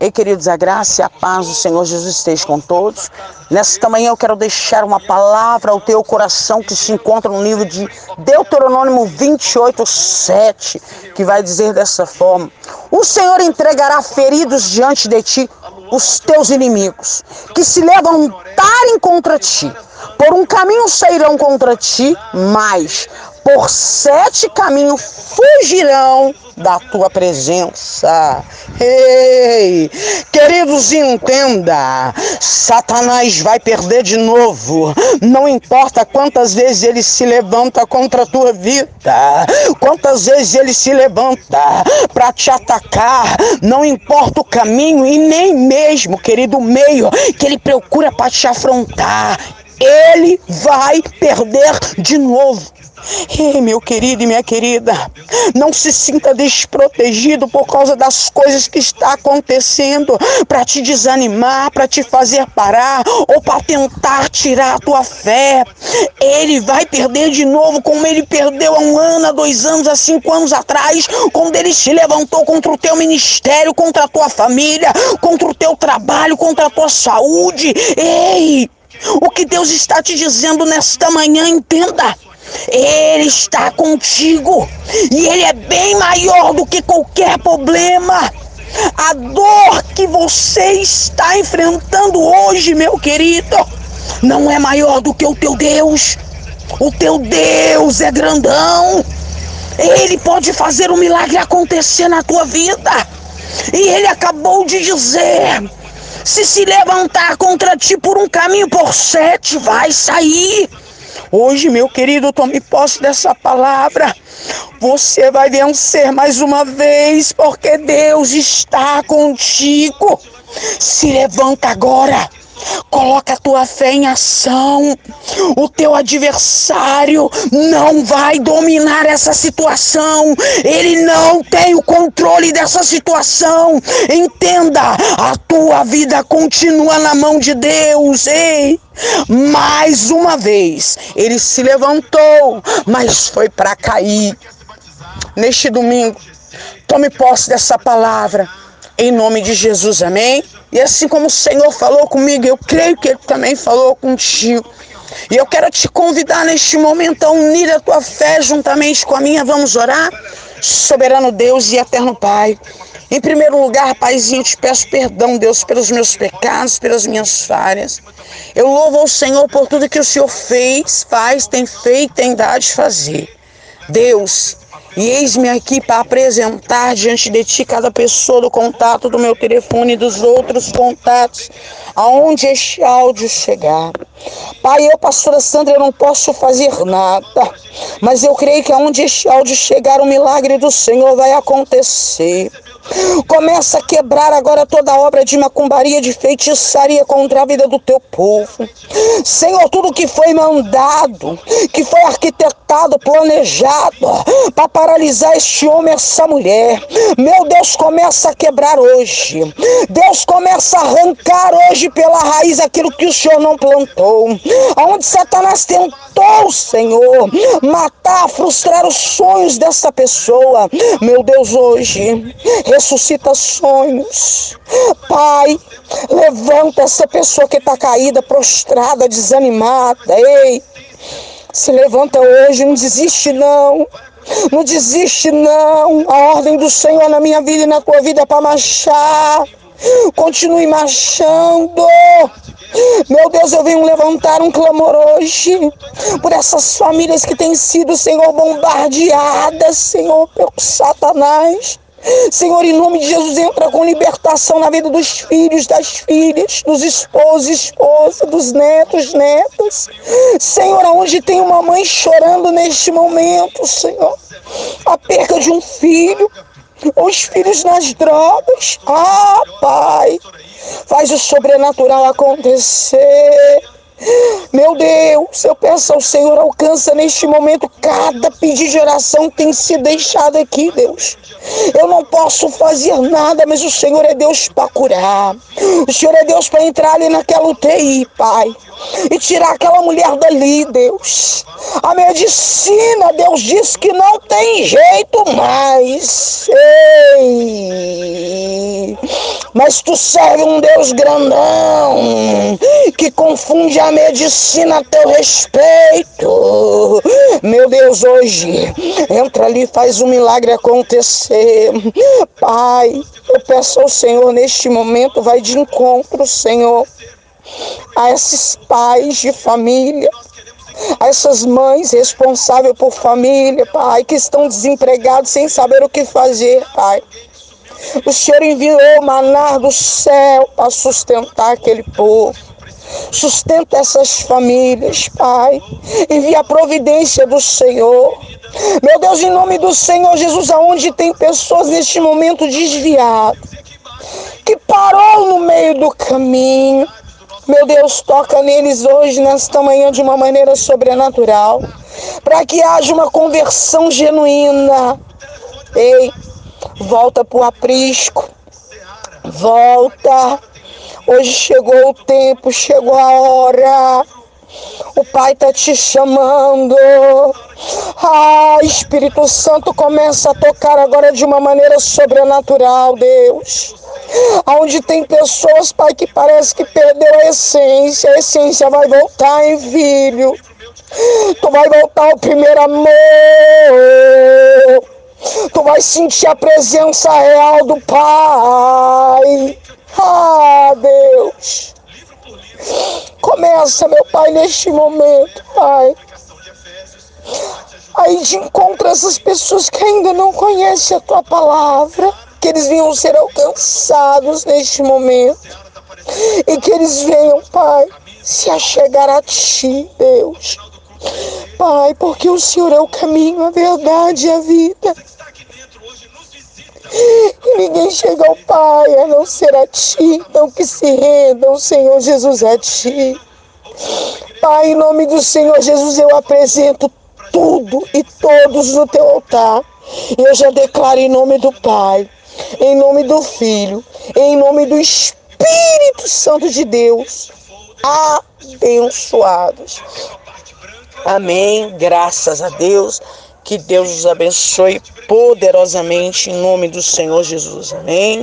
Ei, queridos, a graça e a paz do Senhor Jesus esteja com todos. Nesta manhã eu quero deixar uma palavra ao teu coração que se encontra no livro de Deuteronômio 28, 7, que vai dizer dessa forma: O Senhor entregará feridos diante de ti os teus inimigos, que se levantarem contra ti. Por um caminho sairão contra ti, mas por sete caminhos fugirão da tua presença. Ei, queridos, entenda: Satanás vai perder de novo. Não importa quantas vezes ele se levanta contra a tua vida, quantas vezes ele se levanta para te atacar, não importa o caminho e nem mesmo, querido, o meio que ele procura para te afrontar ele vai perder de novo. Ei, meu querido e minha querida, não se sinta desprotegido por causa das coisas que está acontecendo para te desanimar, para te fazer parar ou para tentar tirar a tua fé. Ele vai perder de novo como ele perdeu há um ano, há dois anos, há cinco anos atrás, quando ele se levantou contra o teu ministério, contra a tua família, contra o teu trabalho, contra a tua saúde. Ei! O que Deus está te dizendo nesta manhã, entenda. Ele está contigo e ele é bem maior do que qualquer problema. A dor que você está enfrentando hoje, meu querido, não é maior do que o teu Deus. O teu Deus é grandão. Ele pode fazer um milagre acontecer na tua vida. E ele acabou de dizer: se se levantar contra ti por um caminho por sete, vai sair. Hoje, meu querido, tome posse dessa palavra. Você vai vencer mais uma vez, porque Deus está contigo. Se levanta agora. Coloca a tua fé em ação. O teu adversário não vai dominar essa situação. Ele não tem o controle dessa situação. Entenda, a tua vida continua na mão de Deus. Ei, mais uma vez, ele se levantou, mas foi para cair. Neste domingo, tome posse dessa palavra em nome de Jesus, amém? E assim como o Senhor falou comigo, eu creio que Ele também falou contigo. E eu quero te convidar neste momento a unir a tua fé juntamente com a minha. Vamos orar? Soberano Deus e eterno Pai. Em primeiro lugar, Paizinho, te peço perdão, Deus, pelos meus pecados, pelas minhas falhas. Eu louvo ao Senhor por tudo que o Senhor fez, faz, tem feito, tem dado de fazer. Deus, e eis-me aqui para apresentar diante de ti cada pessoa do contato do meu telefone e dos outros contatos, aonde este áudio chegar. Pai, eu, pastora Sandra, eu não posso fazer nada, mas eu creio que aonde este áudio chegar, o milagre do Senhor vai acontecer. Começa a quebrar agora toda obra de macumbaria, de feitiçaria contra a vida do teu povo. Senhor, tudo que foi mandado, que foi arquitetado, planejado para paralisar este homem, essa mulher. Meu Deus, começa a quebrar hoje. Deus começa a arrancar hoje pela raiz aquilo que o Senhor não plantou. Aonde Satanás tentou, Senhor, matar, frustrar os sonhos dessa pessoa. Meu Deus, hoje ressuscita sonhos. Pai, levanta essa pessoa que está caída, prostrada, desanimada. Ei, se levanta hoje, não desiste não. Não desiste não. A ordem do Senhor na minha vida e na tua vida é para marchar. Continue marchando. Meu Deus, eu venho levantar um clamor hoje por essas famílias que têm sido, Senhor, bombardeadas, Senhor, pelo Satanás. Senhor, em nome de Jesus, entra com libertação na vida dos filhos, das filhas, dos esposos, esposas, dos netos, netas. Senhor, aonde tem uma mãe chorando neste momento, Senhor, a perca de um filho, os filhos nas drogas. Ah, Pai, faz o sobrenatural acontecer. Meu Deus, eu peço ao Senhor, alcança neste momento cada pedido de oração tem sido deixado aqui, Deus. Eu não posso fazer nada, mas o Senhor é Deus para curar. O Senhor é Deus para entrar ali naquela UTI, Pai. E tirar aquela mulher dali, Deus. A medicina, Deus diz que não tem jeito mais. Ei. Mas tu serve um Deus grandão que confunde a medicina a teu respeito. Meu Deus, hoje entra ali, faz um milagre acontecer. Pai, eu peço ao Senhor neste momento, vai de encontro, Senhor, a esses pais de família a essas mães responsáveis por família, Pai, que estão desempregados sem saber o que fazer, Pai. O Senhor enviou maná do céu para sustentar aquele povo. Sustenta essas famílias, Pai. Envia a providência do Senhor. Meu Deus, em nome do Senhor Jesus, aonde tem pessoas neste momento desviadas, que parou no meio do caminho. Meu Deus, toca neles hoje, nesta manhã, de uma maneira sobrenatural, para que haja uma conversão genuína. Ei, volta para o aprisco, volta. Hoje chegou o tempo, chegou a hora. O Pai está te chamando. Ah, Espírito Santo começa a tocar agora de uma maneira sobrenatural, Deus. Onde tem pessoas, Pai, que parece que perdeu a essência. A essência vai voltar, hein, filho? Tu vai voltar ao primeiro amor. Tu vai sentir a presença real do Pai. Ah, Deus. Começa, meu Pai, neste momento, Pai. Aí de encontro essas pessoas que ainda não conhecem a tua palavra, que eles venham ser alcançados neste momento. E que eles venham, Pai, se achegar a ti, Deus. Pai, porque o Senhor é o caminho, a verdade e a vida. Ninguém chega ao Pai a não ser a Ti, então que se rendam, Senhor Jesus, a Ti. Pai, em nome do Senhor Jesus, eu apresento tudo e todos no Teu altar. E eu já declaro em nome do Pai, em nome do Filho, em nome do Espírito Santo de Deus, abençoados. Amém. Graças a Deus. Que Deus os abençoe poderosamente em nome do Senhor Jesus. Amém.